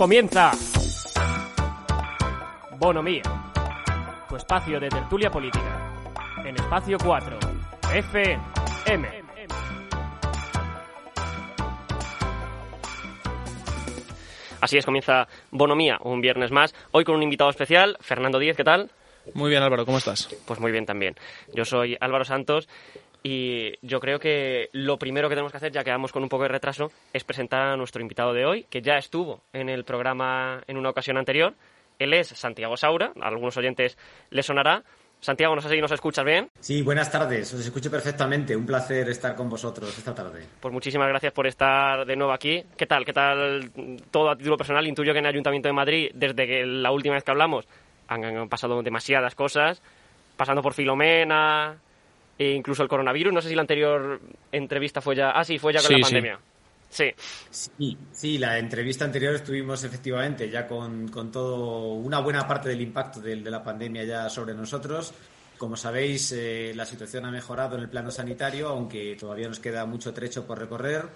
Comienza Bonomía, tu espacio de tertulia política, en espacio 4, FM. Así es, comienza Bonomía, un viernes más. Hoy con un invitado especial, Fernando Díez, ¿qué tal? Muy bien, Álvaro, ¿cómo estás? Pues muy bien también. Yo soy Álvaro Santos y yo creo que lo primero que tenemos que hacer, ya que vamos con un poco de retraso, es presentar a nuestro invitado de hoy, que ya estuvo en el programa en una ocasión anterior. Él es Santiago Saura, a algunos oyentes le sonará. Santiago, no sé si nos escuchas bien. Sí, buenas tardes, os escucho perfectamente. Un placer estar con vosotros esta tarde. Pues muchísimas gracias por estar de nuevo aquí. ¿Qué tal? ¿Qué tal todo a título personal? Intuyo que en el Ayuntamiento de Madrid, desde que la última vez que hablamos, han, han pasado demasiadas cosas, pasando por Filomena, e incluso el coronavirus. No sé si la anterior entrevista fue ya. Ah, sí, fue ya con Sí, la pandemia. Sí. Sí, sí, la entrevista anterior estuvimos efectivamente ya con, con todo, una buena parte del impacto de, la pandemia ya sobre nosotros. Como sabéis, eh, la situación ha mejorado en el plano sanitario, aunque todavía nos queda mucho trecho por recorrer.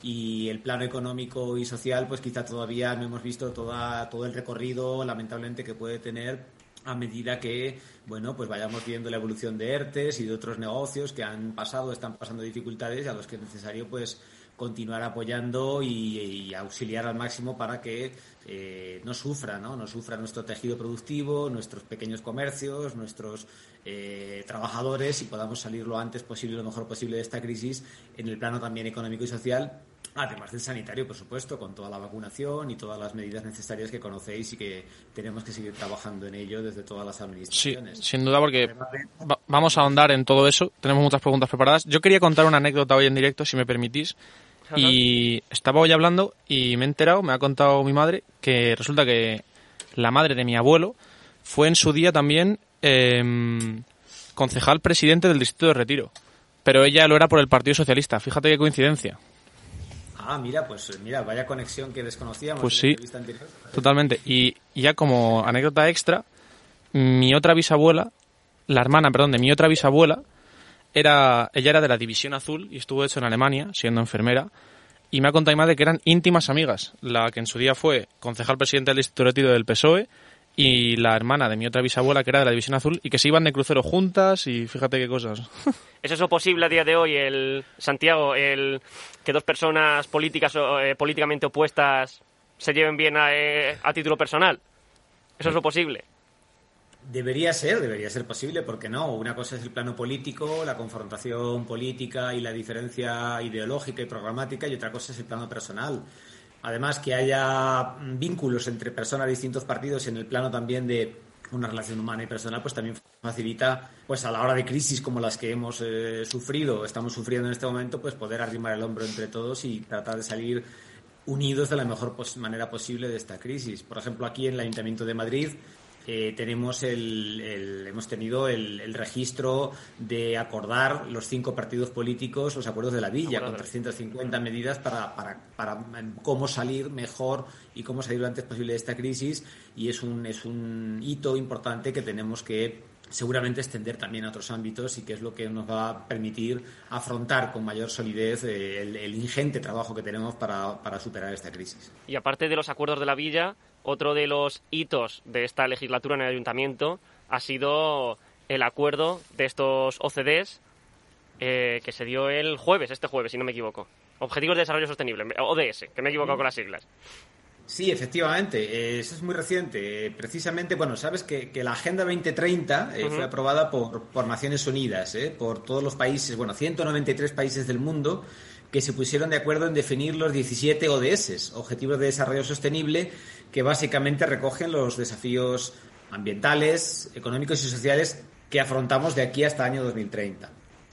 Y el plano económico y social, pues quizá todavía no hemos visto toda, todo el recorrido, lamentablemente, que puede tener a medida que bueno pues vayamos viendo la evolución de ERTES y de otros negocios que han pasado, están pasando dificultades y a los que es necesario pues continuar apoyando y, auxiliar al máximo para que eh, no sufra, ¿no? No sufra nuestro tejido productivo, nuestros pequeños comercios, nuestros eh, trabajadores y podamos salir lo antes posible, lo mejor posible de esta crisis en el plano también económico y social Además del sanitario, por supuesto, con toda la vacunación y todas las medidas necesarias que conocéis y que tenemos que seguir trabajando en ello desde todas las Sí, administraciones. sin duda, porque va- vamos a ahondar en todo eso. Tenemos muchas preguntas preparadas. Yo quería contar una anécdota hoy en directo, si me permitís. Y estaba hoy hablando y me he enterado, me ha contado mi madre, que resulta que la madre de mi abuelo fue en su día también em, concejal presidente del distrito de Retiro. Pero ella lo era por el Partido Socialista. Fíjate qué coincidencia. Ah, mira, pues mira, vaya conexión que desconocíamos Pues sí. Totalmente. Y, ya como anécdota extra, mi otra bisabuela, la hermana, perdón, de mi otra bisabuela, era, ella era de la División Azul y estuvo hecho en Alemania, siendo enfermera. Y me ha contado mi madre que eran íntimas amigas. La que en su día fue concejal presidente del Retiro del PSOE y la hermana de mi otra bisabuela que era de la División Azul y que se iban de crucero juntas y fíjate qué cosas. ¿Es eso posible a día de hoy, el Santiago, el que dos personas políticas o, eh, políticamente opuestas se lleven bien a, eh, a título personal? ¿Eso es lo posible? Debería ser, debería ser posible, porque no? Una cosa es el plano político, la confrontación política y la diferencia ideológica y programática, y otra cosa es el plano personal. Además, que haya vínculos entre personas de distintos partidos en el plano también de una relación humana y personal, pues también facilita, pues a la hora de crisis como las que hemos eh, sufrido, estamos sufriendo en este momento, pues poder arrimar el hombro entre todos y tratar de salir unidos de la mejor manera posible de esta crisis. Por ejemplo, aquí en el Ayuntamiento de Madrid eh, tenemos el, el- hemos tenido el, el registro de acordar los cinco partidos políticos los acuerdos de la villa con Acuerdos de la 350 medidas para, para, para em, cómo salir mejor y cómo salir lo antes posible de esta crisis. Y es un, es un hito importante que tenemos que seguramente extender también a otros ámbitos y que es lo que nos va a permitir afrontar con mayor solidez eh, el, el ingente trabajo que tenemos para, para superar esta crisis. Y aparte de los acuerdos de la villa, otro de los hitos de esta legislatura en el ayuntamiento ha sido el acuerdo de estos OCDs eh, que se dio el jueves, este jueves, si no me equivoco. Objetivos de Desarrollo Sostenible, ODS, que me he equivocado con las siglas. Sí, efectivamente, eh, eso es muy reciente. Eh, precisamente, bueno, sabes que, que la Agenda 2030 eh, fue aprobada por, por Naciones Unidas, eh, por todos los países, bueno, 193 países del mundo que se pusieron de acuerdo en definir los 17 ODS, Objetivos de Desarrollo Sostenible, que básicamente recogen los desafíos ambientales, económicos y sociales que afrontamos de aquí hasta el año 2030,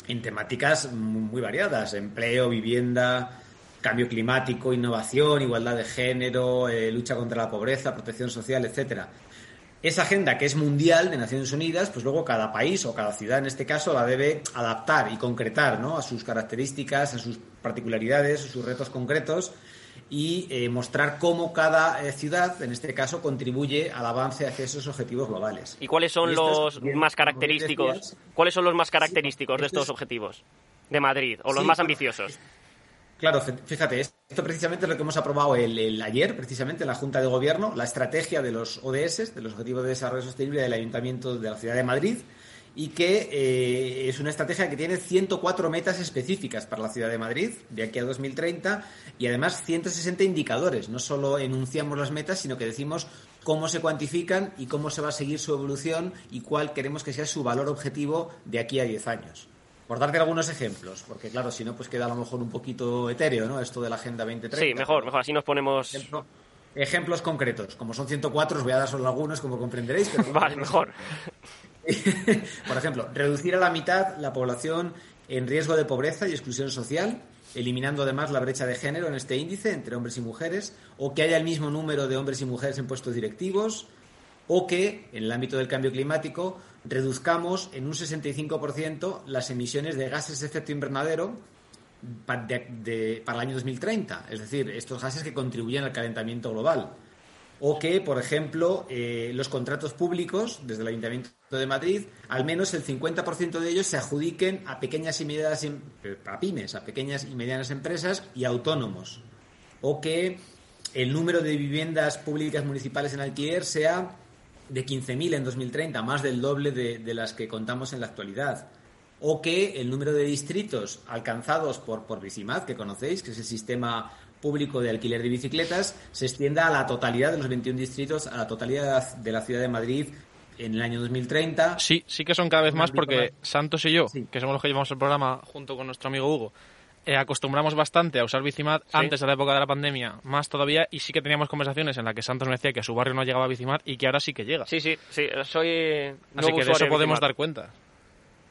en temáticas muy muy variadas, empleo, vivienda, cambio climático, innovación, igualdad de género, eh, lucha contra la pobreza, protección social, etcétera. Esa agenda que es mundial de Naciones Unidas, pues luego cada país o cada ciudad en este caso la debe adaptar y concretar ¿no? a sus características, a sus particularidades, a sus retos concretos y eh, mostrar cómo cada eh, ciudad, en este caso, contribuye al avance hacia esos objetivos globales. ¿Y cuáles son Y los bien, más característicos? decías, ¿Cuáles son los más característicos de esto estos es- objetivos de Madrid o los Sí, más bueno, ambiciosos? Claro, fíjate, esto precisamente es lo que hemos aprobado el, ayer, precisamente, en la Junta de Gobierno, la estrategia de los ODS, de los Objetivos de Desarrollo Sostenible del Ayuntamiento de la Ciudad de Madrid, y que eh, es una estrategia que tiene 104 metas específicas para la ciudad de Madrid de aquí a 2030 y además 160 indicadores. No solo enunciamos las metas, sino que decimos cómo se cuantifican y cómo se va a seguir su evolución y cuál queremos que sea su valor objetivo de aquí a 10 años. Por darte algunos ejemplos, porque claro, si no, pues queda a lo mejor un poquito etéreo, ¿no? Esto de la Agenda 2030. Sí, mejor, mejor, así nos ponemos... ejemplos concretos. Como son 104, os voy a dar solo algunos, como comprenderéis. vale, mejor. Por ejemplo, reducir a la mitad la población en riesgo de pobreza y exclusión social, eliminando además la brecha de género en este índice entre hombres y mujeres, o que haya el mismo número de hombres y mujeres en puestos directivos, o que, en el ámbito del cambio climático, reduzcamos en un 65% las emisiones de gases de efecto invernadero para, para el año 2030, es decir, estos gases que contribuyen al calentamiento global. O que, por ejemplo, eh, los contratos públicos desde el Ayuntamiento de Madrid, al menos el 50% de ellos se adjudiquen a pequeñas y medianas em, a pymes, a pequeñas y medianas empresas y autónomos, o que el número de viviendas públicas municipales en alquiler sea de 15.000 en 2030, más del doble de, de, las que contamos en la actualidad. O que el número de distritos alcanzados por, por Bicimad, que conocéis, que es el sistema público de alquiler de bicicletas se extienda a la totalidad de los 21 distritos, a la totalidad de la ciudad de Madrid en el año 2030. Sí, sí que son cada vez más porque Santos y yo, que somos los que llevamos el programa junto con nuestro amigo Hugo, eh, acostumbramos bastante a usar Bicimat antes de la época de la pandemia, más todavía, y sí que teníamos conversaciones en las que Santos me decía que a su barrio no llegaba Bicimat y que ahora sí que llega. Sí, sí, sí, soy... Así que de eso podemos dar cuenta.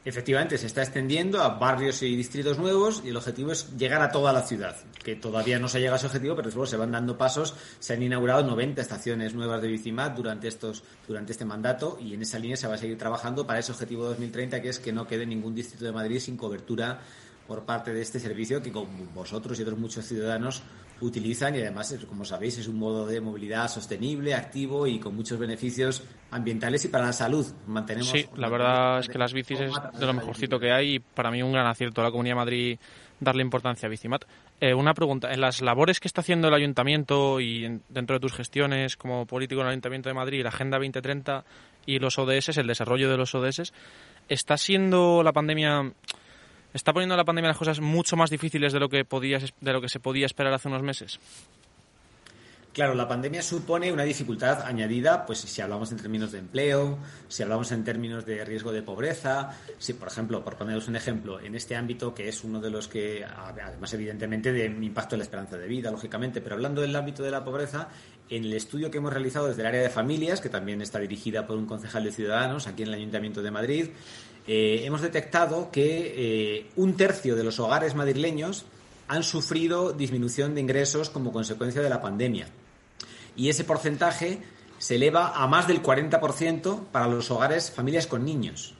Efectivamente, se está extendiendo a barrios y distritos nuevos y el objetivo es llegar a toda la ciudad, que todavía no se llega a ese objetivo, pero después se van dando pasos. Se han inaugurado 90 estaciones nuevas de Bicimat durante, estos, durante este mandato y en esa línea se va a seguir trabajando para ese objetivo 2030, que es que no quede ningún distrito de Madrid sin cobertura por parte de este servicio que con vosotros y otros muchos ciudadanos utilizan y además, como sabéis, es un modo de movilidad sostenible, activo y con muchos beneficios ambientales y para la salud. Mantenemos sí, la verdad es que las bicis es de lo mejorcito que hay y para mí un gran acierto a la Comunidad de Madrid darle importancia a Bicimat. Eh, una pregunta, en las labores que está haciendo el Ayuntamiento y dentro de tus gestiones como político en el Ayuntamiento de Madrid, la Agenda 2030 y los ODS, el desarrollo de los ODS, ¿está siendo la pandemia ¿Está poniendo la pandemia las cosas mucho más difíciles de lo que, podías, de lo que se podía esperar hace unos meses? Claro, la pandemia supone una dificultad añadida, pues si hablamos en términos de empleo, si hablamos en términos de riesgo de pobreza, si por ejemplo, por poneros un ejemplo, en este ámbito que es uno de los que, además evidentemente de impacto en la esperanza de vida, lógicamente, pero hablando del ámbito de la pobreza, en el estudio que hemos realizado desde el área de familias, que también está dirigida por un concejal de Ciudadanos aquí en el Ayuntamiento de Madrid, eh, hemos detectado que eh, un tercio de los hogares madrileños han sufrido disminución de ingresos como consecuencia de la pandemia. Y ese porcentaje se eleva a más del 40% para los hogares, familias con niños.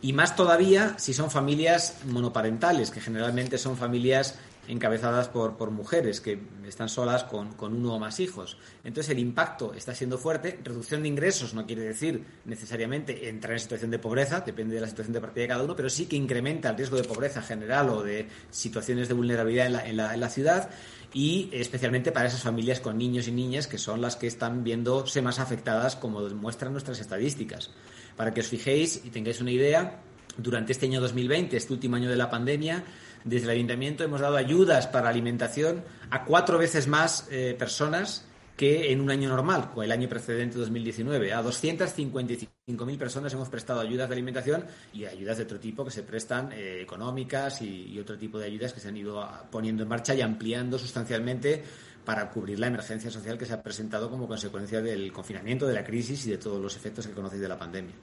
Y más todavía si son familias monoparentales, que generalmente son familias encabezadas por, mujeres que están solas con, uno o más hijos. Entonces el impacto está siendo fuerte. Reducción de ingresos no quiere decir necesariamente entrar en situación de pobreza, depende de la situación de partida de cada uno, pero sí que incrementa el riesgo de pobreza general o de situaciones de vulnerabilidad en la, en la, en la ciudad y especialmente para esas familias con niños y niñas que son las que están viéndose más afectadas como demuestran nuestras estadísticas. Para que os fijéis y tengáis una idea, durante este año 2020, este último año de la pandemia, desde el ayuntamiento hemos dado ayudas para alimentación a cuatro veces más eh, personas que en un año normal, el año precedente 2019. A 255.000 personas hemos prestado ayudas de alimentación y ayudas de otro tipo que se prestan eh, económicas y, otro tipo de ayudas que se han ido poniendo en marcha y ampliando sustancialmente para cubrir la emergencia social que se ha presentado como consecuencia del confinamiento, de la crisis y de todos los efectos que conocéis de la pandemia.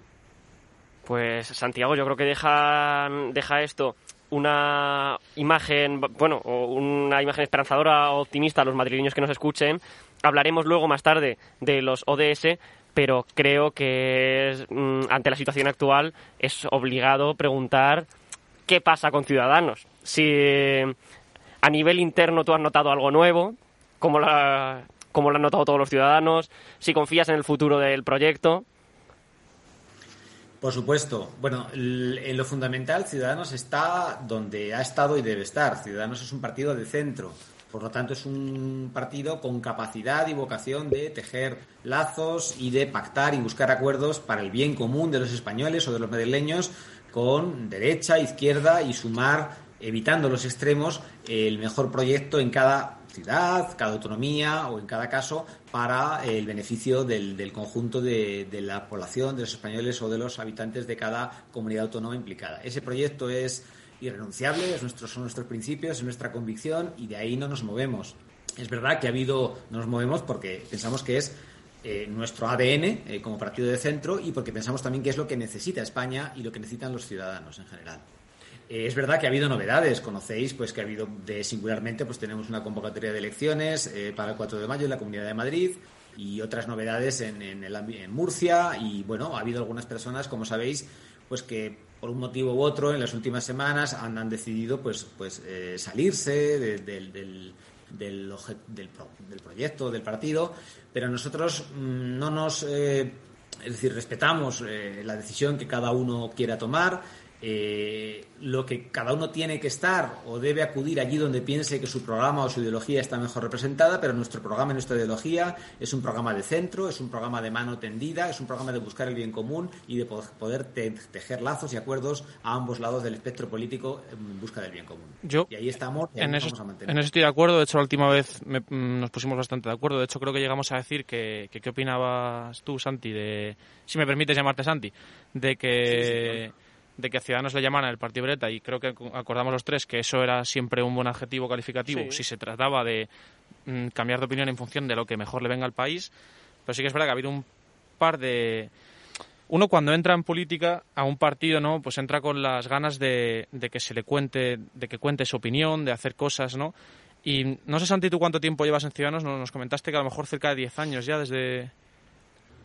Pues Santiago, yo creo que deja, deja esto una imagen, bueno, una imagen esperanzadora, optimista a los madrileños que nos escuchen. Hablaremos luego más tarde de los ODS, pero creo que mm, ante la situación actual es obligado preguntar qué pasa con Ciudadanos. Si a nivel interno tú has notado algo nuevo, como la, como lo han notado todos los ciudadanos, si confías en el futuro del proyecto. Por supuesto. Bueno, en lo fundamental, Ciudadanos está donde ha estado y debe estar. Ciudadanos es un partido de centro. Por lo tanto, es un partido con capacidad y vocación de tejer lazos y de pactar y buscar acuerdos para el bien común de los españoles o de los madrileños con derecha, izquierda y sumar, evitando los extremos, el mejor proyecto en cada ciudad, cada autonomía o en cada caso para el beneficio del, conjunto de, de, la población, de los españoles o de los habitantes de cada comunidad autónoma implicada. Ese proyecto es irrenunciable, es nuestro, son nuestros principios, es nuestra convicción y de ahí no nos movemos. Es verdad que ha habido, no nos movemos porque pensamos que es eh, nuestro ADN eh, como partido de centro y porque pensamos también que es lo que necesita España y lo que necesitan los ciudadanos en general. Eh, es verdad que ha habido novedades, conocéis pues que ha habido de singularmente pues tenemos una convocatoria de elecciones para el 4 de mayo en la Comunidad de Madrid y otras novedades en, en, el, en Murcia. Y bueno, ha habido algunas personas, como sabéis, pues que por un motivo u otro en las últimas semanas han, decidido pues, pues eh, salirse del, del, del, proyecto, del partido, pero nosotros mm, no nos, eh, es decir, respetamos eh, la decisión que cada uno quiera tomar, eh, lo que cada uno tiene que estar o debe acudir allí donde piense que su programa o su ideología está mejor representada, pero nuestro programa y nuestra ideología es un programa de centro, es un programa de mano tendida, es un programa de buscar el bien común y de poder tejer lazos y acuerdos a ambos lados del espectro político en busca del bien común. Yo, y ahí estamos. en, eso, en eso estoy de acuerdo. De hecho, la última vez mm, nos pusimos bastante de acuerdo. De hecho, creo que llegamos a decir que, qué opinabas tú, Santi, de, si me permites llamarte Santi, de que de que Ciudadanos le llamaran el Partido Breta y creo que acordamos los tres que eso era siempre un buen adjetivo calificativo si se trataba de mm, cambiar de opinión en función de lo que mejor le venga al país. Pero sí que es verdad que ha habido un par de... Uno cuando entra en política a un partido, ¿no? Pues entra con las ganas de, de que se le cuente, de que cuente su opinión, de hacer cosas, ¿no? Y no sé, Santi, tú cuánto tiempo llevas en Ciudadanos, nos comentaste que a lo mejor cerca de 10 años ya desde...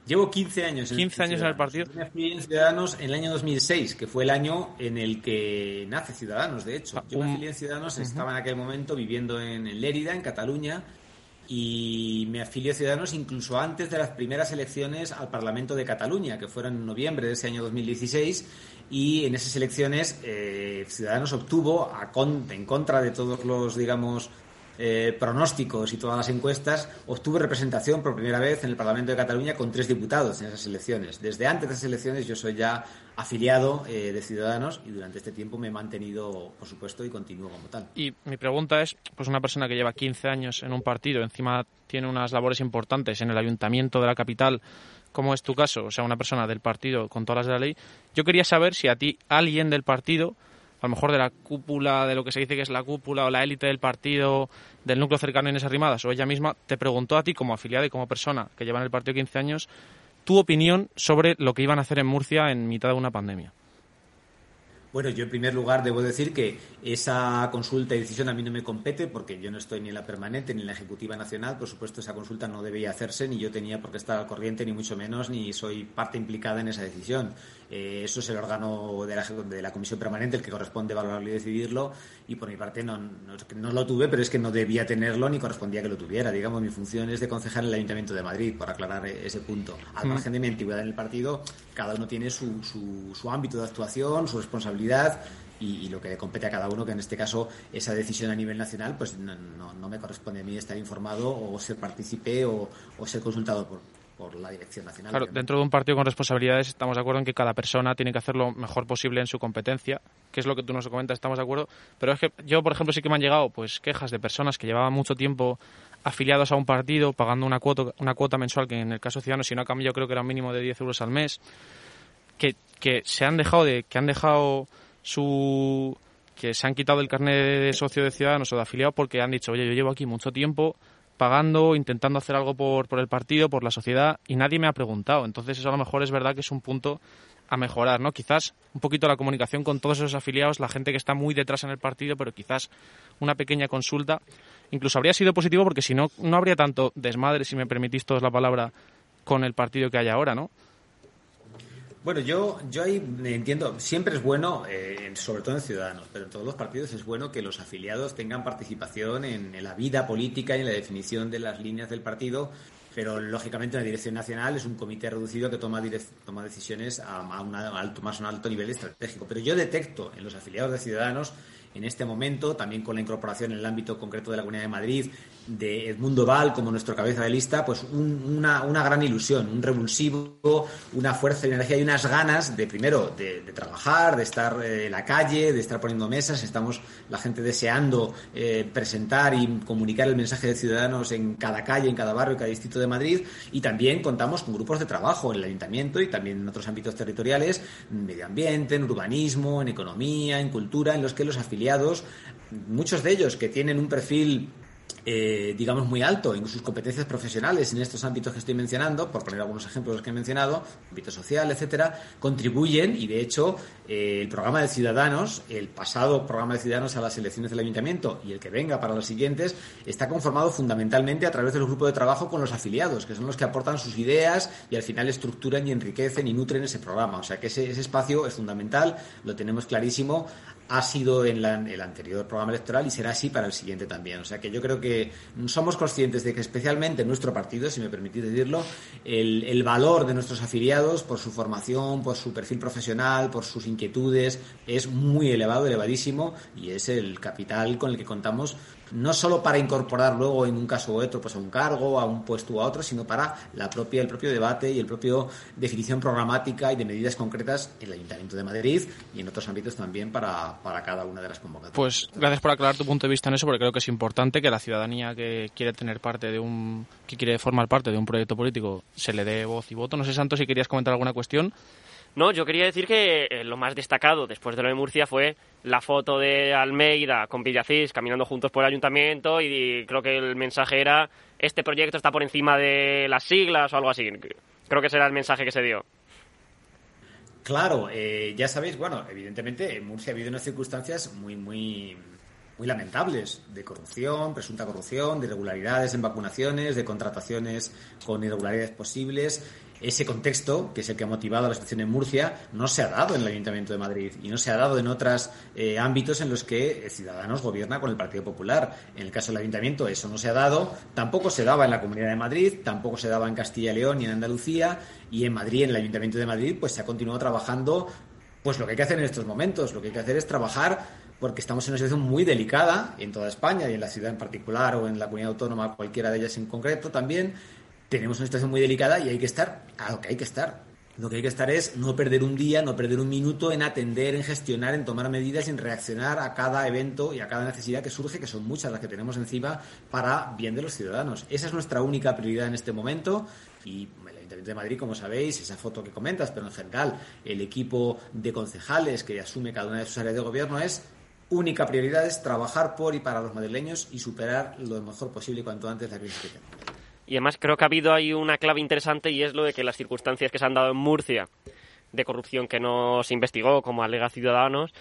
Llevo 15 años en 15 años en el partido. me fui en Ciudadanos en el año 2006, que fue el año en el que nace Ciudadanos, de hecho. Yo me afilié en Ciudadanos, estaba en aquel momento viviendo en, Lérida, en Cataluña, y me afilié a Ciudadanos incluso antes de las primeras elecciones al Parlamento de Cataluña, que fueron en noviembre de ese año 2016, y en esas elecciones eh, Ciudadanos obtuvo, a en contra de todos los, digamos, eh, pronósticos y todas las encuestas, obtuve representación por primera vez en el Parlamento de Cataluña con tres diputados en esas elecciones. Desde antes de esas elecciones yo soy ya afiliado eh, de Ciudadanos y durante este tiempo me he mantenido, por supuesto, y continúo como tal. Y mi pregunta es, pues una persona que lleva 15 años en un partido, encima tiene unas labores importantes en el ayuntamiento de la capital, como es tu caso, o sea, una persona del partido con todas las de la ley, yo quería saber si a ti alguien del partido a lo mejor de la cúpula, de lo que se dice que es la cúpula o la élite del partido, del núcleo cercano en esas rimadas, o ella misma te preguntó a ti como afiliada y como persona que lleva en el partido 15 años, tu opinión sobre lo que iban a hacer en Murcia en mitad de una pandemia. Bueno, yo en primer lugar debo decir que esa consulta y decisión a mí no me compete porque yo no estoy ni en la permanente ni en la ejecutiva nacional. Por supuesto, esa consulta no debía hacerse ni yo tenía por qué estar al corriente, ni mucho menos, ni soy parte implicada en esa decisión. Eh, eso es el órgano de la, de la, comisión permanente el que corresponde valorarlo y decidirlo. Y por mi parte no, no, lo tuve, pero es que no debía tenerlo ni correspondía que lo tuviera. Digamos, mi función es de concejal en el Ayuntamiento de Madrid, por aclarar ese punto. Al mm. margen de mi antigüedad en el partido, cada uno tiene su, su, su ámbito de actuación, su responsabilidad y, lo que le compete a cada uno, que en este caso esa decisión a nivel nacional, pues no, no, me corresponde a mí estar informado o ser partícipe o, ser consultado por, por la dirección nacional. Claro, dentro de un partido con responsabilidades estamos de acuerdo en que cada persona tiene que hacer lo mejor posible en su competencia, que es lo que tú nos comentas, estamos de acuerdo. Pero es que yo, por ejemplo, sí que me han llegado pues quejas de personas que llevaban mucho tiempo afiliados a un partido, pagando una cuota, una cuota mensual, que en el caso de Ciudadanos, si no ha cambiado, creo que era un mínimo de 10 euros al mes, que, que se han dejado de, que han dejado su que se han quitado el carnet de socio de Ciudadanos o de afiliado porque han dicho, oye, yo llevo aquí mucho tiempo pagando, intentando hacer algo por, por el partido, por la sociedad, y nadie me ha preguntado. Entonces eso a lo mejor es verdad que es un punto a mejorar, ¿no? Quizás un poquito la comunicación con todos esos afiliados, la gente que está muy detrás en el partido, pero quizás una pequeña consulta incluso habría sido positivo porque si no, no habría tanto desmadre, si me permitís todos la palabra, con el partido que hay ahora, ¿no? Bueno, yo, yo ahí entiendo, siempre es bueno, eh, sobre todo en Ciudadanos, pero en todos los partidos es bueno que los afiliados tengan participación en, la vida política y en la definición de las líneas del partido, pero lógicamente la dirección nacional es un comité reducido que toma, toma decisiones a, un alto, más un alto nivel estratégico. Pero yo detecto en los afiliados de Ciudadanos en este momento, también con la incorporación en el ámbito concreto de la Comunidad de Madrid de Edmundo Val como nuestro cabeza de lista, pues una, una, gran ilusión, un revulsivo, una fuerza y energía y unas ganas de, primero, de, trabajar, de estar eh, en la calle, de estar poniendo mesas. Estamos la gente deseando eh, presentar y comunicar el mensaje de Ciudadanos en cada calle, en cada barrio, en cada distrito de Madrid. Y también contamos con grupos de trabajo en el ayuntamiento y también en otros ámbitos territoriales, en medio ambiente, en urbanismo, en economía, en cultura, en los que los afiliados, muchos de ellos que tienen un perfil eh, digamos, muy alto en sus competencias profesionales en estos ámbitos que estoy mencionando, por poner algunos ejemplos que he mencionado, ámbito social, etcétera, contribuyen y de hecho eh, el programa de Ciudadanos, el pasado programa de Ciudadanos a las elecciones del Ayuntamiento y el que venga para los siguientes, está conformado fundamentalmente a través del grupo de trabajo con los afiliados, que son los que aportan sus ideas y al final estructuran y enriquecen y nutren ese programa. O sea que ese, ese espacio es fundamental, lo tenemos clarísimo ha sido en, el anterior programa electoral y será así para el siguiente también. O sea que yo creo que somos conscientes de que especialmente en nuestro partido, si me permitís decirlo, el, el valor de nuestros afiliados por su formación, por su perfil profesional, por sus inquietudes, es muy elevado, elevadísimo y es el capital con el que contamos no solo para incorporar luego en un caso u otro pues a un cargo, a un puesto u a otro, sino para la propia, el propio debate y el propio definición programática y de medidas concretas en el Ayuntamiento de Madrid y en otros ámbitos también para, para cada una de las convocatorias. Pues gracias por aclarar tu punto de vista en eso, porque creo que es importante que la ciudadanía que quiere tener parte de un, que quiere formar parte de un proyecto político se le dé voz y voto. No sé, Santos, si querías comentar alguna cuestión. No, yo quería decir que eh, lo más destacado después de lo de Murcia fue la foto de Almeida con Villacís caminando juntos por el ayuntamiento y creo que el mensaje era este proyecto está por encima de las siglas o algo así. Creo que ese era el mensaje que se dio. Claro, eh, ya sabéis, bueno, evidentemente en Murcia ha habido unas circunstancias muy, muy, muy lamentables de corrupción, presunta corrupción, de irregularidades en vacunaciones, de contrataciones con irregularidades posibles ese contexto, que es el que ha motivado la situación en Murcia, no se ha dado en el Ayuntamiento de Madrid y no se ha dado en otros eh, ámbitos en los que Ciudadanos gobierna con el Partido Popular. En el caso del Ayuntamiento eso no se ha dado, tampoco se daba en la Comunidad de Madrid, tampoco se daba en Castilla y León ni en Andalucía y en Madrid, en el Ayuntamiento de Madrid, pues se ha continuado trabajando pues lo que hay que hacer en estos momentos, lo que hay que hacer es trabajar porque estamos en una situación muy delicada en toda España y en la ciudad en particular o en la comunidad autónoma, cualquiera de ellas en concreto también, tenemos una situación muy delicada y hay que estar a lo que hay que estar. Lo que hay que estar es no perder un día, no perder un minuto en atender, en gestionar, en tomar medidas, en reaccionar a cada evento y a cada necesidad que surge, que son muchas las que tenemos encima, para bien de los ciudadanos. Esa es nuestra única prioridad en este momento y el Ayuntamiento de Madrid, como sabéis, esa foto que comentas, pero en general el equipo de concejales que asume cada una de sus áreas de gobierno es única prioridad es trabajar por y para los madrileños y superar lo mejor posible cuanto antes la crisis que tenemos. Y además creo que ha habido ahí una clave interesante y es lo de que las circunstancias que se han dado en Murcia de corrupción que no se investigó, como alega Ciudadanos,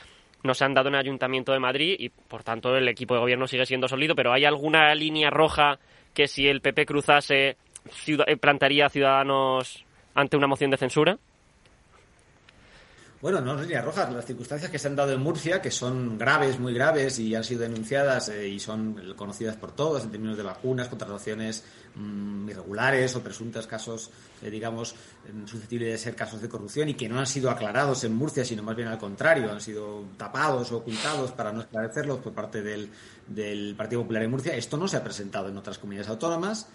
no se han dado en el Ayuntamiento de Madrid y, por tanto, el equipo de gobierno sigue siendo sólido. Pero ¿hay alguna línea roja que si el PP cruzase eh, plantaría a Ciudadanos ante una moción de censura? Bueno, no líneas rojas, las circunstancias que se han dado en Murcia, que son graves, muy graves y han sido denunciadas eh, y son conocidas por todos en términos de vacunas, contrataciones mm, irregulares o presuntos casos, eh, digamos, susceptibles de ser casos de corrupción y que no han sido aclarados en Murcia, sino más bien al contrario, han sido tapados o ocultados para no esclarecerlos por parte del Partido Popular en Murcia. Esto no se ha presentado en otras comunidades autónomas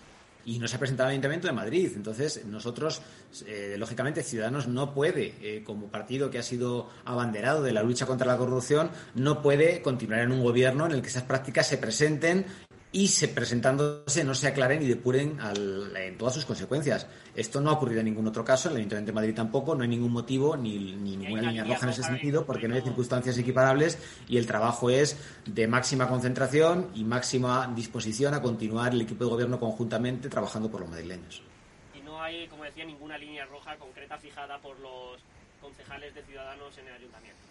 y no se ha presentado al Ayuntamiento de Madrid. Entonces, nosotros, eh, lógicamente, Ciudadanos no puede, eh, como partido que ha sido abanderado de la lucha contra la corrupción, no puede continuar en un gobierno en el que esas prácticas se presenten y se presentándose no se aclaren y depuren en todas sus consecuencias. Esto no ha ocurrido en ningún otro caso, en el Ayuntamiento de Madrid tampoco, no hay ningún motivo ni, ninguna línea roja en ese sentido porque no hay circunstancias equiparables y el trabajo es de máxima concentración y máxima disposición a continuar el equipo de gobierno conjuntamente trabajando por los madrileños. Y no hay, como decía, ninguna línea roja concreta fijada por los concejales de Ciudadanos en el Ayuntamiento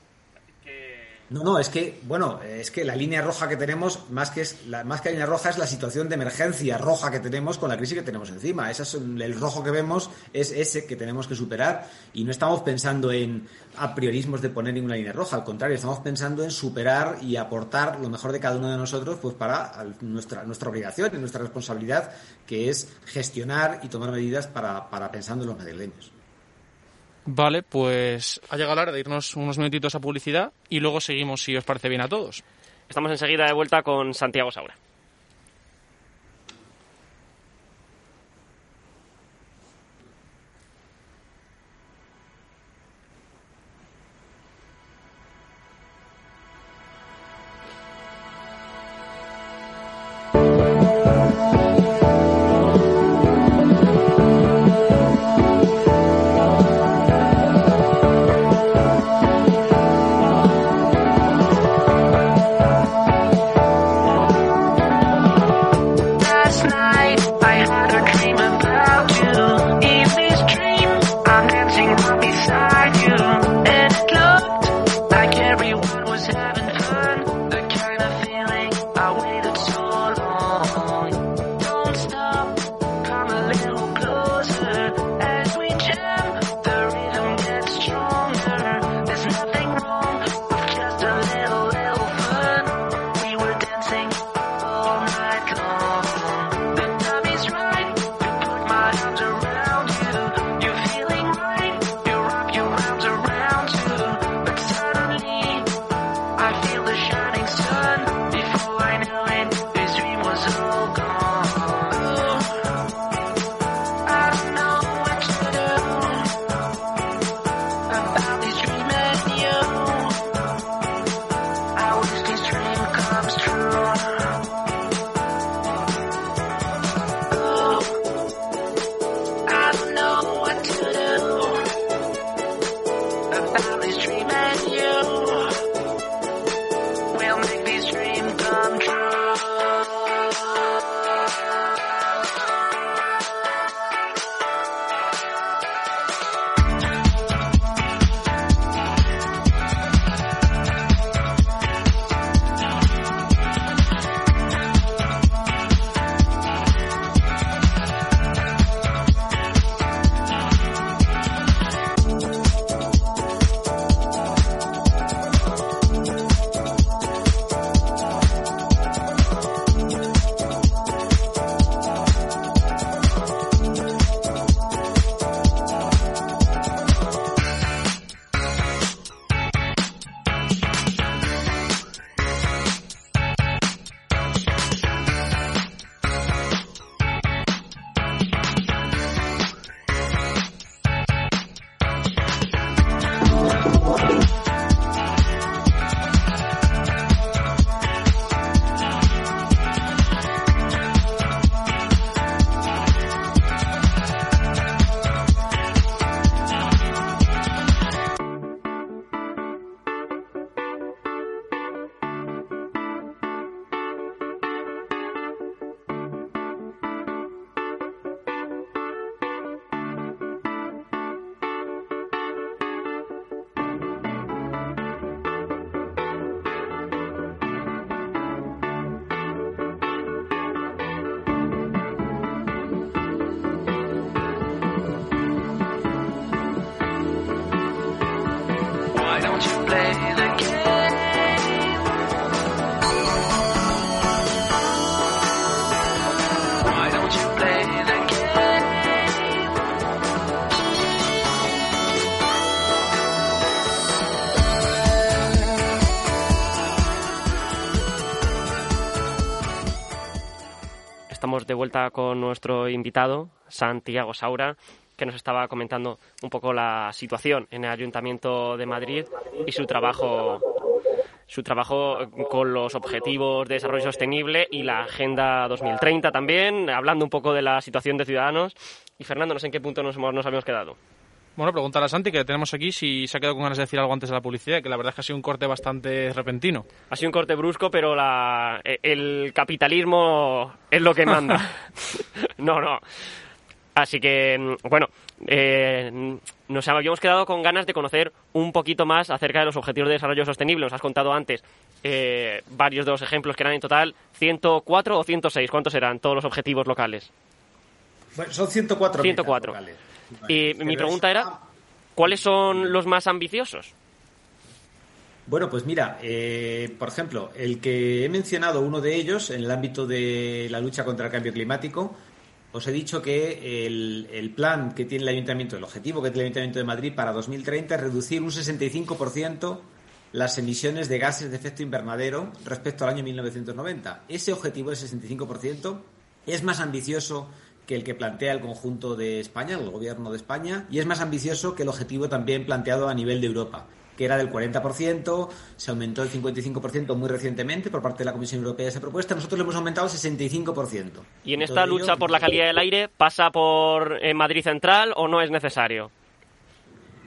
No, no, es que, bueno, es que la línea roja que tenemos, más que, es, la, más que la línea roja, es la situación de emergencia roja que tenemos con la crisis que tenemos encima. Ese es el rojo que vemos es ese que tenemos que superar y no estamos pensando en a priorismos de poner ninguna línea roja, al contrario, estamos pensando en superar y aportar lo mejor de cada uno de nosotros pues para nuestra, nuestra obligación y nuestra responsabilidad, que es gestionar y tomar medidas para, para pensando en los madrileños. Vale, pues ha llegado la hora de irnos unos minutitos a publicidad y luego seguimos si os parece bien a todos. Estamos enseguida de vuelta con Santiago Saura. Con nuestro invitado, Santiago Saura, que nos estaba comentando un poco la situación en el Ayuntamiento de Madrid y su trabajo su trabajo con los objetivos de desarrollo sostenible y la Agenda 2030 también, hablando un poco de la situación de Ciudadanos. Y Fernando, no en qué punto nos, hemos, nos habíamos quedado. Bueno, preguntar a Santi, que tenemos aquí, si se ha quedado con ganas de decir algo antes de la publicidad, que la verdad es que ha sido un corte bastante repentino. Ha sido un corte brusco, pero la, e, el capitalismo es lo que manda. no, no. Así que, bueno, eh, nos habíamos quedado con ganas de conocer un poquito más acerca de los objetivos de desarrollo sostenible. Nos has contado antes eh, varios de los ejemplos que eran en total 104 o 106. ¿Cuántos eran todos los objetivos locales? Bueno, son 104. 104. Y mi pregunta era, ¿cuáles son los más ambiciosos? Bueno, pues mira, eh, por ejemplo, el que he mencionado, uno de ellos, en el ámbito de la lucha contra el cambio climático, os he dicho que el, plan que tiene el Ayuntamiento, el objetivo que tiene el Ayuntamiento de Madrid para 2030 es reducir un 65% las emisiones de gases de efecto invernadero respecto al año 1990. Ese objetivo del 65% es más ambicioso que el que plantea el conjunto de España, el gobierno de España, y es más ambicioso que el objetivo también planteado a nivel de Europa que era del 40%, se aumentó el 55% muy recientemente por parte de la Comisión Europea esa propuesta, nosotros le hemos aumentado el 65%. ¿Y en esta lucha por la calidad del aire pasa por eh, Madrid Central o no es necesario?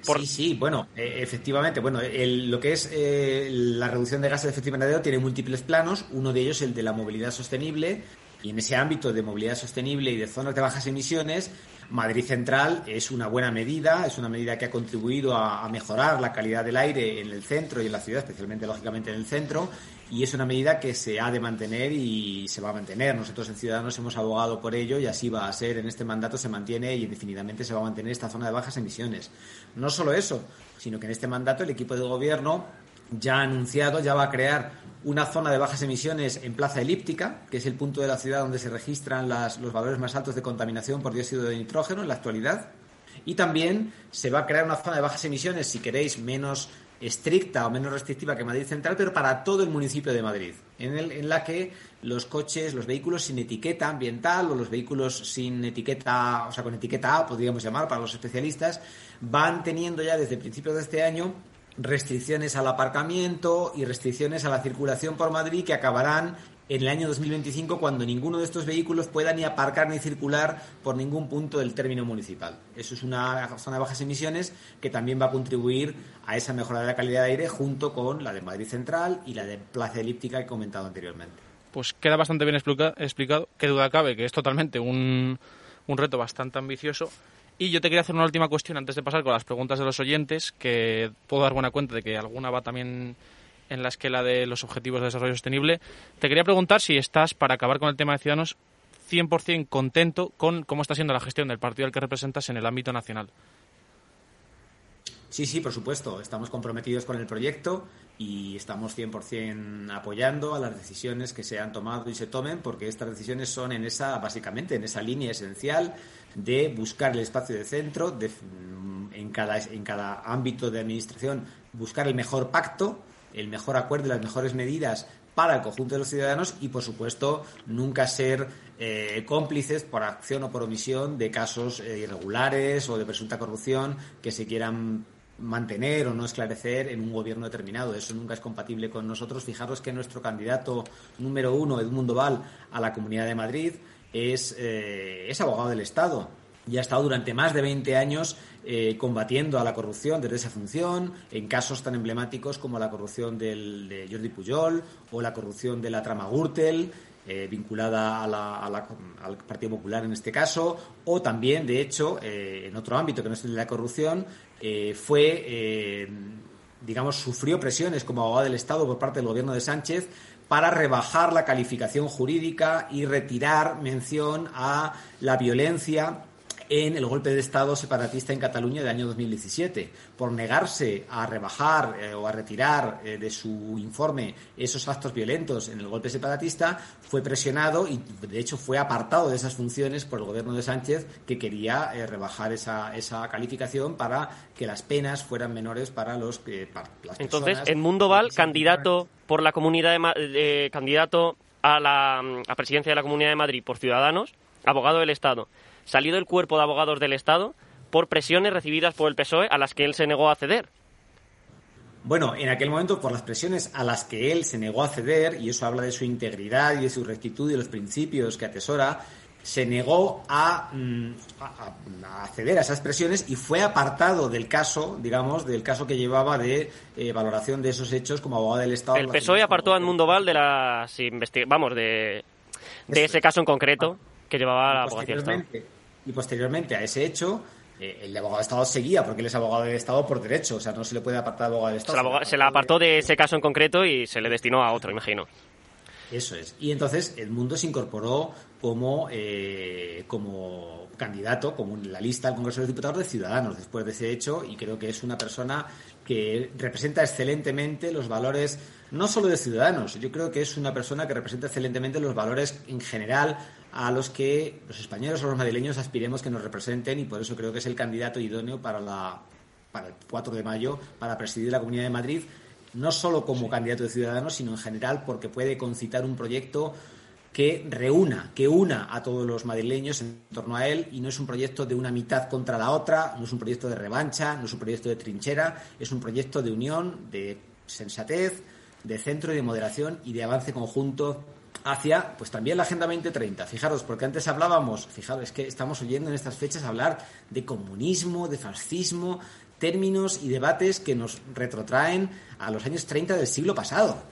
Sí, sí, bueno, eh, efectivamente, bueno, lo que es eh, la reducción de gases de efecto invernadero tiene múltiples planos, uno de ellos el de la movilidad sostenible, y en ese ámbito de movilidad sostenible y de zonas de bajas emisiones, Madrid Central es una buena medida, es una medida que ha contribuido a, mejorar la calidad del aire en el centro y en la ciudad, especialmente lógicamente en el centro, y es una medida que se ha de mantener y se va a mantener. Nosotros en Ciudadanos hemos abogado por ello y así va a ser. En este mandato se mantiene y indefinidamente se va a mantener esta zona de bajas emisiones. No solo eso, sino que en este mandato el equipo de gobierno ya ha anunciado, ya va a crear una zona de bajas emisiones en Plaza Elíptica, que es el punto de la ciudad donde se registran los valores más altos de contaminación por dióxido de nitrógeno en la actualidad. Y también se va a crear una zona de bajas emisiones, si queréis, menos estricta o menos restrictiva que Madrid Central, pero para todo el municipio de Madrid, en, en la que los coches, los vehículos sin etiqueta ambiental o los vehículos sin etiqueta, o sea, con etiqueta A, podríamos llamar para los especialistas, van teniendo ya desde principios de este año restricciones al aparcamiento y restricciones a la circulación por Madrid que acabarán en el año 2025 cuando ninguno de estos vehículos pueda ni aparcar ni circular por ningún punto del término municipal. Eso es una zona de bajas emisiones que también va a contribuir a esa mejora de la calidad de aire junto con la de Madrid Central y la de Plaza Elíptica que he comentado anteriormente. Pues queda bastante bien explicado. Qué duda cabe que es totalmente un, un reto bastante ambicioso y yo te quería hacer una última cuestión antes de pasar con las preguntas de los oyentes, que puedo dar buena cuenta de que alguna va también en la esquela de los objetivos de desarrollo sostenible. Te quería preguntar si estás, para acabar con el tema de Ciudadanos, 100% contento con cómo está siendo la gestión del partido al que representas en el ámbito nacional. Sí, sí, por supuesto. Estamos comprometidos con el proyecto y estamos 100% apoyando a las decisiones que se han tomado y se tomen porque estas decisiones son en esa, básicamente, en esa línea esencial de buscar el espacio de centro, de, en, cada, en cada ámbito de administración, buscar el mejor pacto, el mejor acuerdo y las mejores medidas para el conjunto de los ciudadanos y, por supuesto, nunca ser eh, cómplices por acción o por omisión de casos eh, irregulares o de presunta corrupción que se quieran mantener o no esclarecer en un gobierno determinado. Eso nunca es compatible con nosotros. Fijaros que nuestro candidato número uno, Edmundo Val, a la Comunidad de Madrid, es, eh, es abogado del Estado y ha estado durante más de 20 años eh, combatiendo a la corrupción desde esa función, en casos tan emblemáticos como la corrupción del, de Jordi Pujol o la corrupción de la trama Gürtel. Eh, vinculada al Partido Popular en este caso, o también, de hecho, en otro ámbito que no es el de la corrupción, eh, fue, eh, digamos, sufrió presiones como abogado del Estado por parte del gobierno de Sánchez para rebajar la calificación jurídica y retirar mención a la violencia en el golpe de Estado separatista en Cataluña del año 2017. Por negarse a rebajar eh, o a retirar eh, de su informe esos actos violentos en el golpe separatista, fue presionado y, de hecho, fue apartado de esas funciones por el gobierno de Sánchez, que quería eh, rebajar esa, esa calificación para que las penas fueran menores para los que. Entonces, Edmundo Val, candidato por la comunidad de, candidato a la a presidencia de la Comunidad de Madrid por Ciudadanos, abogado del Estado salió del cuerpo de abogados del Estado por presiones recibidas por el PSOE a las que él se negó a ceder. Bueno, en aquel momento, por las presiones a las que él se negó a ceder, y eso habla de su integridad y de su rectitud y de los principios que atesora, se negó a, mm, a, ceder a esas presiones y fue apartado del caso, digamos, del caso que llevaba de eh, valoración de esos hechos como abogado del Estado. El PSOE apartó a Edmundo Val de las vamos, de, de ese caso en concreto que llevaba la abogacía Y posteriormente a ese hecho, eh, el abogado de Estado seguía, porque él es abogado de Estado por derecho, o sea, no se le puede apartar de abogado de Estado. Se, la, se la apartó de ese caso en concreto y se le destinó a otro, imagino. Eso es. Y entonces el mundo se incorporó como, como candidato, como en la lista al Congreso de los Diputados de Ciudadanos después de ese hecho, y creo que es una persona que representa excelentemente los valores no solo de Ciudadanos, yo creo que es una persona que representa excelentemente los valores en general a los que los españoles o los madrileños aspiremos que nos representen y por eso creo que es el candidato idóneo para, la, para el 4 de mayo para presidir la Comunidad de Madrid, no solo como candidato de Ciudadanos, sino en general porque puede concitar un proyecto que reúna, que una a todos los madrileños en torno a él y no es un proyecto de una mitad contra la otra, no es un proyecto de revancha, no es un proyecto de trinchera, es un proyecto de unión, de sensatez, de centro y de moderación y de avance conjunto hacia, pues también la Agenda 2030. Fijaros, porque antes hablábamos, fijaros, es que estamos oyendo en estas fechas hablar de comunismo, de fascismo, términos y debates que nos retrotraen a los años 30 del siglo pasado.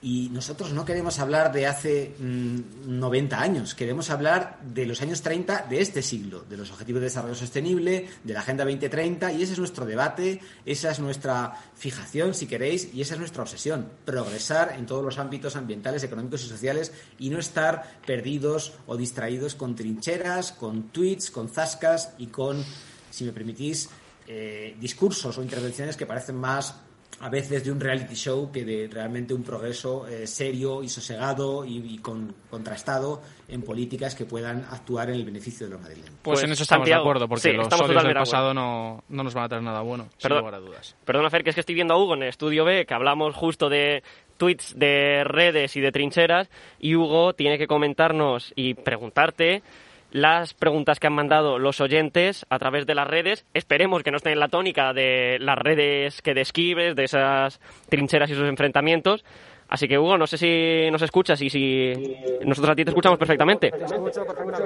Y nosotros no queremos hablar de hace 90 mm, años, queremos hablar de los años 30 de este siglo, de los Objetivos de Desarrollo Sostenible, de la Agenda 2030, y ese es nuestro debate, esa es nuestra fijación, si queréis, y esa es nuestra obsesión, progresar en todos los ámbitos ambientales, económicos y sociales y no estar perdidos o distraídos con trincheras, con tweets, con zascas y con, si me permitís, eh, discursos o intervenciones que parecen más a veces de un reality show que de realmente un progreso eh, serio y sosegado y, con, contrastado en políticas que puedan actuar en el beneficio de los madrileños. Pues, en eso estamos de acuerdo, porque los odios del pasado no, no, nos van a traer nada bueno, sin lugar a dudas. Perdona, Fer, que es que estoy viendo a Hugo en el estudio B, que hablamos justo de tweets de redes y de trincheras, y Hugo tiene que comentarnos y preguntarte las preguntas que han mandado los oyentes a través de las redes. Esperemos que no estén en la tónica de las redes que describes, de esas trincheras y sus enfrentamientos. Así que, Hugo, no sé si nos escuchas y si nosotros a ti te escuchamos perfectamente. Te escucho perfectamente,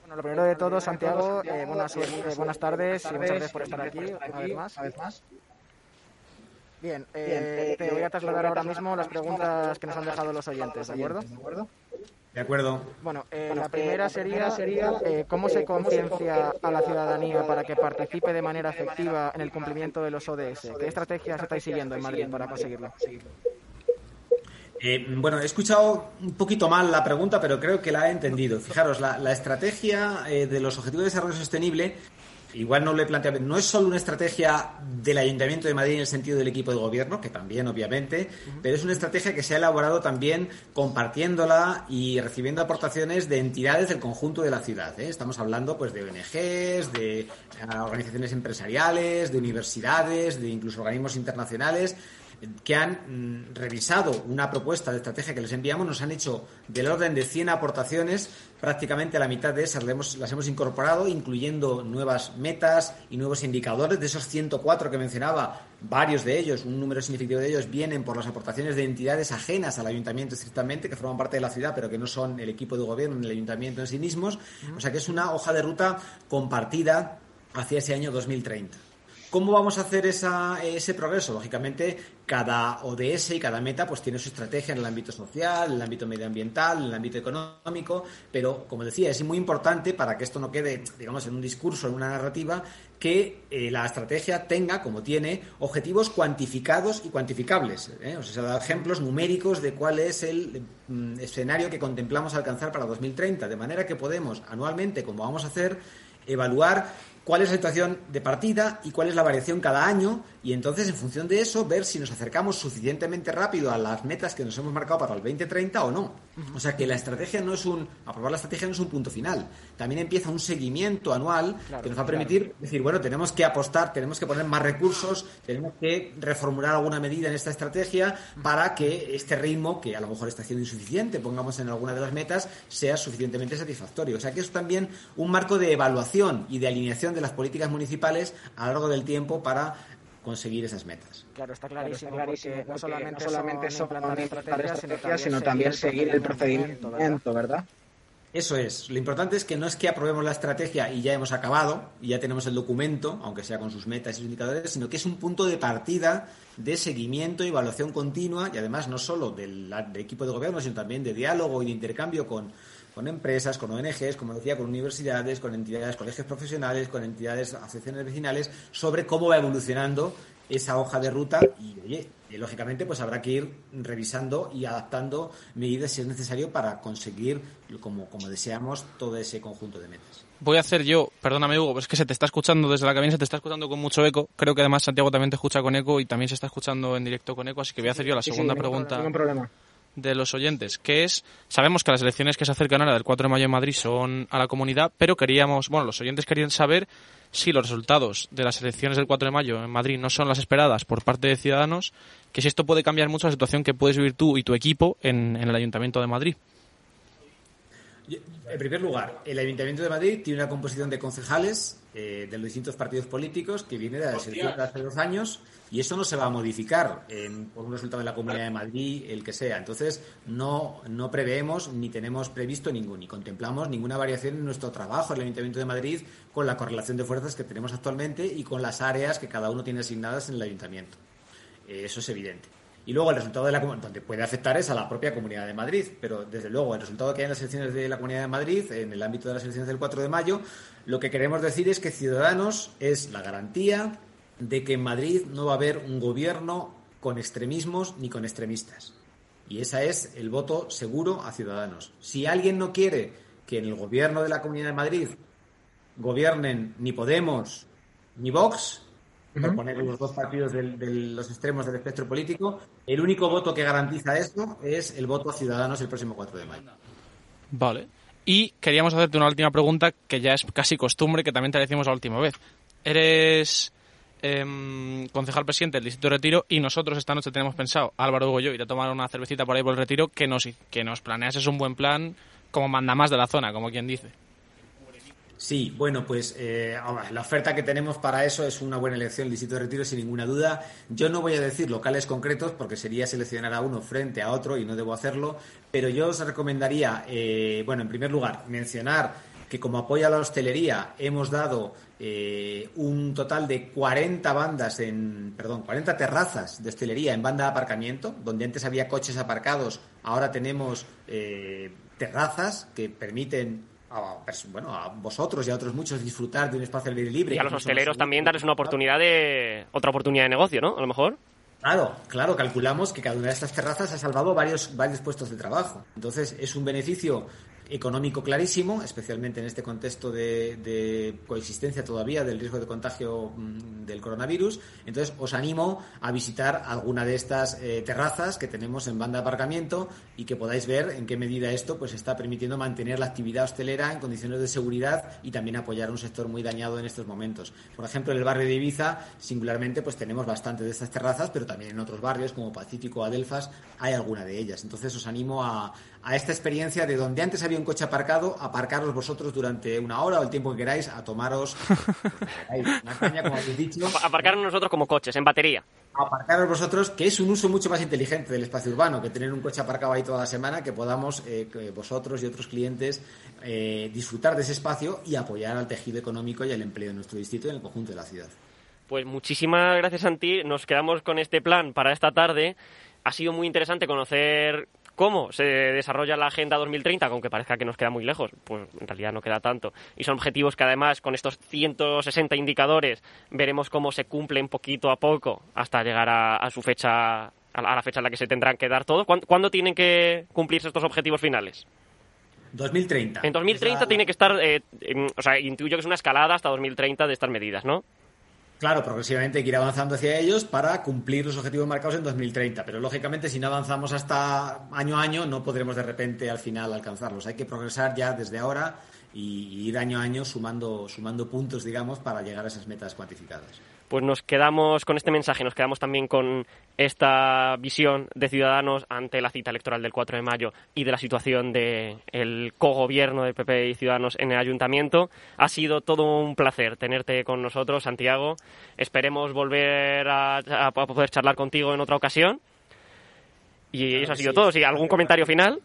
Bueno, lo primero de todo, Santiago, eh, buenas, eh, buenas tardes y muchas gracias por estar aquí una vez más. Bien, eh, te voy a trasladar ahora mismo las preguntas que nos han dejado los oyentes, ¿de acuerdo? De acuerdo. Bueno, eh, la primera sería, sería eh, ¿cómo se conciencia a la ciudadanía para que participe de manera efectiva en el cumplimiento de los ODS? ¿Qué estrategias estáis siguiendo en Madrid para conseguirlo? Eh, bueno, he escuchado un poquito mal la pregunta, pero creo que la he entendido. Fijaros, la, la estrategia de los Objetivos de Desarrollo Sostenible igual no le plantea, no es solo una estrategia del Ayuntamiento de Madrid en el sentido del equipo de gobierno, que también obviamente, pero es una estrategia que se ha elaborado también compartiéndola y recibiendo aportaciones de entidades del conjunto de la ciudad. ¿eh? Estamos hablando pues de ONGs, de eh, organizaciones empresariales, de universidades, de incluso organismos internacionales que han mm, revisado una propuesta de estrategia que les enviamos, nos han hecho del orden de 100 aportaciones, prácticamente la mitad de esas las hemos, incorporado, incluyendo nuevas metas y nuevos indicadores. De esos 104 que mencionaba, varios de ellos, un número significativo de ellos, vienen por las aportaciones de entidades ajenas al ayuntamiento estrictamente, que forman parte de la ciudad, pero que no son el equipo de gobierno ni el ayuntamiento en sí mismos. O sea que es una hoja de ruta compartida hacia ese año 2030. ¿Cómo vamos a hacer ese progreso? Lógicamente, cada ODS y cada meta pues tiene su estrategia en el ámbito social, en el ámbito medioambiental, en el ámbito económico, pero como decía, es muy importante para que esto no quede, digamos, en un discurso, en una narrativa, que eh, la estrategia tenga, como tiene, objetivos cuantificados y cuantificables. ¿eh? O sea, ejemplos numéricos de cuál es el mm, escenario que contemplamos alcanzar para 2030, de manera que podemos anualmente, como vamos a hacer, evaluar cuál es la situación de partida y cuál es la variación cada año y entonces en función de eso ver si nos acercamos suficientemente rápido a las metas que nos hemos marcado para el 2030 o no. O sea que la estrategia no es un aprobar la estrategia no es un punto final. También empieza un seguimiento anual que nos va a permitir decir, bueno, tenemos que apostar, tenemos que poner más recursos, tenemos que reformular alguna medida en esta estrategia para que este ritmo, que a lo mejor está siendo insuficiente, pongamos en alguna de las metas, sea suficientemente satisfactorio. O sea que es también un marco de evaluación y de alineación de las políticas municipales a lo largo del tiempo para conseguir esas metas. Claro, está clarísimo, claro, está clarísimo no solamente, no solamente son, son estrategias, sino también seguir el procedimiento, ¿verdad? Eso es. Lo importante es que no es que aprobemos la estrategia y ya hemos acabado, y ya tenemos el documento, aunque sea con sus metas y sus indicadores, sino que es un punto de partida de seguimiento y evaluación continua, y además no solo del, del equipo de gobierno, sino también de diálogo y de intercambio con, con empresas, con ONGs, como decía, con universidades, con entidades, colegios profesionales, con entidades, asociaciones vecinales, sobre cómo va evolucionando esa hoja de ruta y, oye, lógicamente, pues habrá que ir revisando y adaptando medidas si es necesario para conseguir, como, como deseamos, todo ese conjunto de metas. Voy a hacer yo, perdóname Hugo, pero es que se te está escuchando desde la cabina, se te está escuchando con mucho eco. Creo que además Santiago también te escucha con eco y también se está escuchando en directo con eco, así que voy a hacer yo la segunda pregunta de los oyentes, que es, sabemos que las elecciones que se acercan ahora del 4 de mayo en Madrid son a la comunidad, pero queríamos, bueno, los oyentes querían saber si los resultados de las elecciones del 4 de mayo en Madrid no son las esperadas por parte de Ciudadanos, que si esto puede cambiar mucho la situación que puedes vivir tú y tu equipo en, el Ayuntamiento de Madrid. En primer lugar, el Ayuntamiento de Madrid tiene una composición de concejales eh, de los distintos partidos políticos que viene de elecciones de hace dos años y eso no se va a modificar en, por un resultado de la Comunidad de Madrid, el que sea. Entonces, no, no preveemos ni tenemos previsto ningún, ni contemplamos ninguna variación en nuestro trabajo en el Ayuntamiento de Madrid con la correlación de fuerzas que tenemos actualmente y con las áreas que cada uno tiene asignadas en el Ayuntamiento. Eh, eso es evidente. Y luego el resultado de la donde puede afectar es a la propia Comunidad de Madrid, pero desde luego el resultado que hay en las elecciones de la Comunidad de Madrid, en el ámbito de las elecciones del 4 de mayo, lo que queremos decir es que Ciudadanos es la garantía de que en Madrid no va a haber un gobierno con extremismos ni con extremistas. Y ese es el voto seguro a Ciudadanos. Si alguien no quiere que en el gobierno de la Comunidad de Madrid gobiernen ni Podemos ni Vox, por poner los dos partidos de, los extremos del espectro político, el único voto que garantiza esto es el voto a Ciudadanos el próximo 4 de mayo. Vale. Y queríamos hacerte una última pregunta que ya es casi costumbre, que también te decimos la última vez. Eres em, concejal presidente del Distrito de Retiro y nosotros esta noche tenemos pensado, Álvaro Hugo y yo, ir a tomar una cervecita por ahí por el Retiro, que nos, que nos planeas es un buen plan como manda más de la zona, como quien dice. Sí, bueno, pues eh, la oferta que tenemos para eso es una buena elección el Distrito de Retiro, sin ninguna duda. Yo no voy a decir locales concretos porque sería seleccionar a uno frente a otro y no debo hacerlo, pero yo os recomendaría, eh, bueno, en primer lugar, mencionar que como apoyo a la hostelería hemos dado eh, un total de 40 bandas en, perdón, 40 terrazas de hostelería en banda de aparcamiento, donde antes había coches aparcados, ahora tenemos terrazas que permiten a, bueno, a vosotros y a otros muchos disfrutar de un espacio al aire libre. Y a los hosteleros también darles una oportunidad de otra oportunidad de negocio, ¿no? A lo mejor. Claro, claro, calculamos que cada una de estas terrazas ha salvado varios, varios puestos de trabajo. Entonces, es un beneficio económico clarísimo, especialmente en este contexto de, coexistencia todavía del riesgo de contagio mm, del coronavirus. Entonces, os animo a visitar alguna de estas eh, terrazas que tenemos en banda de aparcamiento y que podáis ver en qué medida esto pues está permitiendo mantener la actividad hostelera en condiciones de seguridad y también apoyar un sector muy dañado en estos momentos. Por ejemplo, en el barrio de Ibiza, singularmente, pues tenemos bastante de estas terrazas, pero también en otros barrios como Pacífico o Adelfas hay alguna de ellas. Entonces, os animo a, a esta experiencia de donde antes había un coche aparcado, aparcaros vosotros durante una hora o el tiempo que queráis a tomaros una caña, como habéis dicho. Aparcarnos nosotros como coches, en batería. Aparcaros vosotros, que es un uso mucho más inteligente del espacio urbano que tener un coche aparcado ahí toda la semana, que podamos eh, vosotros y otros clientes eh, disfrutar de ese espacio y apoyar al tejido económico y al empleo de nuestro distrito y en el conjunto de la ciudad. Pues muchísimas gracias, Santi. Nos quedamos con este plan para esta tarde. Ha sido muy interesante conocer ¿Cómo se desarrolla la Agenda 2030? Aunque parezca que nos queda muy lejos, pues en realidad no queda tanto. Y son objetivos que además con estos 160 indicadores veremos cómo se cumplen poquito a poco hasta llegar a, su fecha, a la fecha en la que se tendrán que dar todo. ¿Cuándo, tienen que cumplirse estos objetivos finales? 2030. En 2030 tiene que estar, eh, o sea, intuyo que es una escalada hasta 2030 de estas medidas, ¿no? Claro, progresivamente hay que ir avanzando hacia ellos para cumplir los objetivos marcados en 2030, pero lógicamente si no avanzamos hasta año a año no podremos de repente al final alcanzarlos. Hay que progresar ya desde ahora y ir año a año sumando, sumando puntos, digamos, para llegar a esas metas cuantificadas pues nos quedamos con este mensaje, nos quedamos también con esta visión de Ciudadanos ante la cita electoral del 4 de mayo y de la situación del el cogobierno de PP y Ciudadanos en el ayuntamiento. Ha sido todo un placer tenerte con nosotros, Santiago. Esperemos volver a, poder charlar contigo en otra ocasión. Y eso ha sido todo. ¿Sí? ¿Algún comentario final?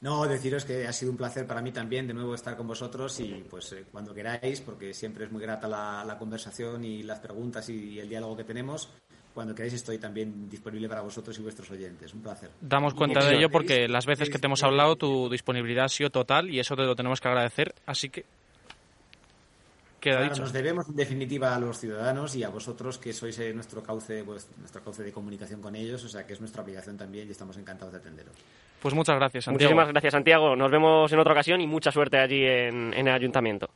No, deciros que ha sido un placer para mí también de nuevo estar con vosotros y pues eh, cuando queráis, porque siempre es muy grata la, la conversación y las preguntas y, el diálogo que tenemos. Cuando queráis estoy también disponible para vosotros y vuestros oyentes. Un placer. Damos cuenta de ello porque las veces que te hemos hablado tu disponibilidad ha sido total y eso te lo tenemos que agradecer. Así que nos debemos en definitiva a los ciudadanos y a vosotros que sois eh, nuestro cauce, pues, nuestro cauce de comunicación con ellos, o sea que es nuestra obligación también y estamos encantados de atenderos. Pues muchas gracias, Santiago. Muchísimas gracias, Santiago. Nos vemos en otra ocasión y mucha suerte allí en, el ayuntamiento.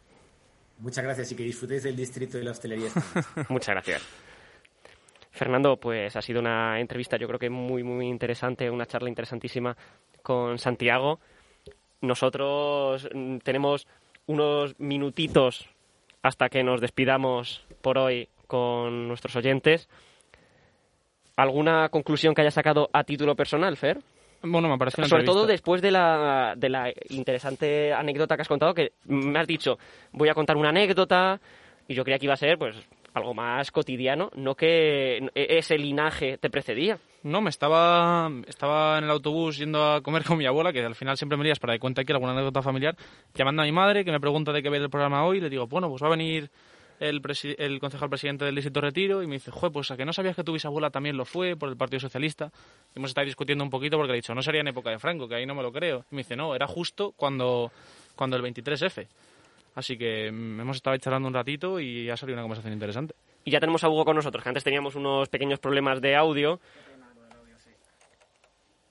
Muchas gracias y que disfrutéis del distrito de la hostelería. muchas gracias. Fernando, pues ha sido una entrevista yo creo que muy, muy interesante, una charla interesantísima con Santiago. Nosotros mm, tenemos unos minutitos hasta que nos despidamos por hoy con nuestros oyentes. ¿Alguna conclusión que haya sacado a título personal, Fer? Bueno, me parece Sobre todo después de la, de la interesante anécdota que has contado, que me has dicho, voy a contar una anécdota, y yo creía que iba a ser, pues, algo más cotidiano, no que e, ese linaje te precedía. No, me estaba, estaba en el autobús yendo a comer con mi abuela, que al final siempre me lías para que cuente aquí alguna anécdota familiar, llamando a mi madre, que me pregunta de qué ve el programa hoy, y le digo, bueno, pues va a venir el, el concejal presidente del distrito Retiro, y me dice, joder, pues a que no sabías que tu bisabuela también lo fue por el Partido Socialista. Y hemos estado discutiendo un poquito porque le he dicho, no sería en época de Franco, que ahí no me lo creo. Y me dice, no, era justo cuando, cuando el 23F. Así que mm, hemos estado charlando un ratito y ha salido una conversación interesante. Y ya tenemos a Hugo con nosotros, que antes teníamos unos pequeños problemas de audio.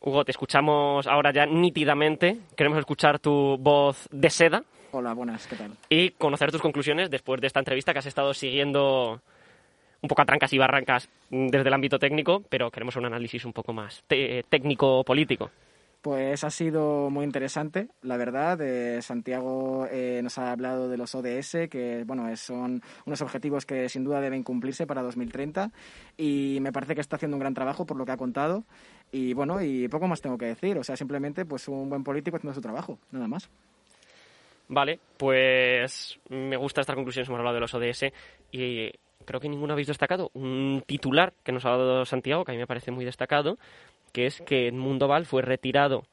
Hugo, te escuchamos ahora ya nítidamente. Queremos escuchar tu voz de seda. Hola, buenas, ¿qué tal? Y conocer tus conclusiones después de esta entrevista que has estado siguiendo un poco a trancas y barrancas desde el ámbito técnico, pero queremos un análisis un poco más técnico-político. Pues ha sido muy interesante, la verdad. Eh, Santiago eh, nos ha hablado de los ODS, que bueno, son unos objetivos que sin duda deben cumplirse para 2030 y me parece que está haciendo un gran trabajo por lo que ha contado y bueno, y poco más tengo que decir, o sea, simplemente pues un buen político haciendo su trabajo, nada más. Vale, pues me gusta esta conclusión, hemos hablado de los ODS y creo que ninguno habéis destacado un titular que nos ha dado Santiago, que a mí me parece muy destacado, que es que Edmundo Val fue retirado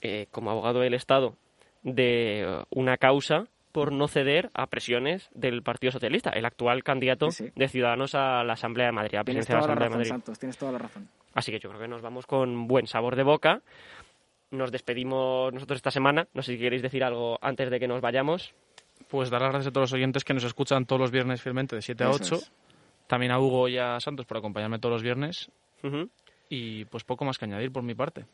eh, como abogado del Estado de una causa por no ceder a presiones del Partido Socialista, el actual candidato de Ciudadanos a la Asamblea de Madrid, a tienes toda de la Asamblea de Madrid. Santos, tienes toda la razón. Así que yo creo que nos vamos con buen sabor de boca. Nos despedimos nosotros esta semana. No sé si queréis decir algo antes de que nos vayamos. Pues dar las gracias a todos los oyentes que nos escuchan todos los viernes fielmente de 7 a 8. También a Hugo y a Santos por acompañarme todos los viernes. Y pues poco más que añadir por mi parte.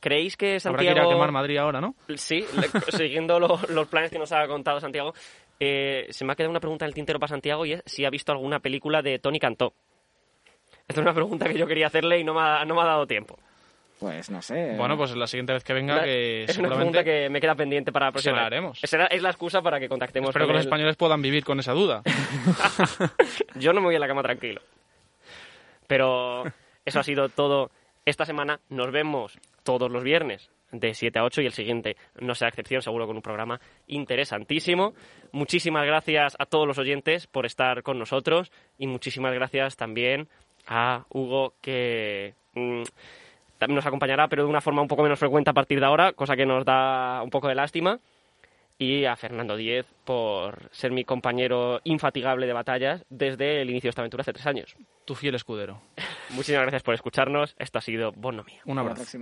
¿Creéis que Santiago... Habrá que ir a quemar Madrid ahora, ¿no? Sí, siguiendo los planes que nos ha contado Santiago, eh, se me ha quedado una pregunta en el tintero para Santiago y es si ha visto alguna película de Tony Cantó. Esta es una pregunta que yo quería hacerle y no me ha, no me ha dado tiempo. Pues no sé. Bueno, pues la siguiente vez que venga, que Es una pregunta que me queda pendiente para la próxima. Se la haremos. Es la, es la excusa para que contactemos Espero que los españoles puedan vivir con esa duda. yo no me voy a la cama tranquilo. Pero eso ha sido todo esta semana. Nos vemos todos los viernes de 7 a 8 y el siguiente no será excepción, seguro con un programa interesantísimo. Muchísimas gracias a todos los oyentes por estar con nosotros y muchísimas gracias también a Hugo que mm, nos acompañará, pero de una forma un poco menos frecuente a partir de ahora, cosa que nos da un poco de lástima y a Fernando Díez por ser mi compañero infatigable de batallas desde el inicio de esta aventura hace tres años. Tu fiel escudero. Muchísimas gracias por escucharnos. Esto ha sido Bonomía. Un abrazo.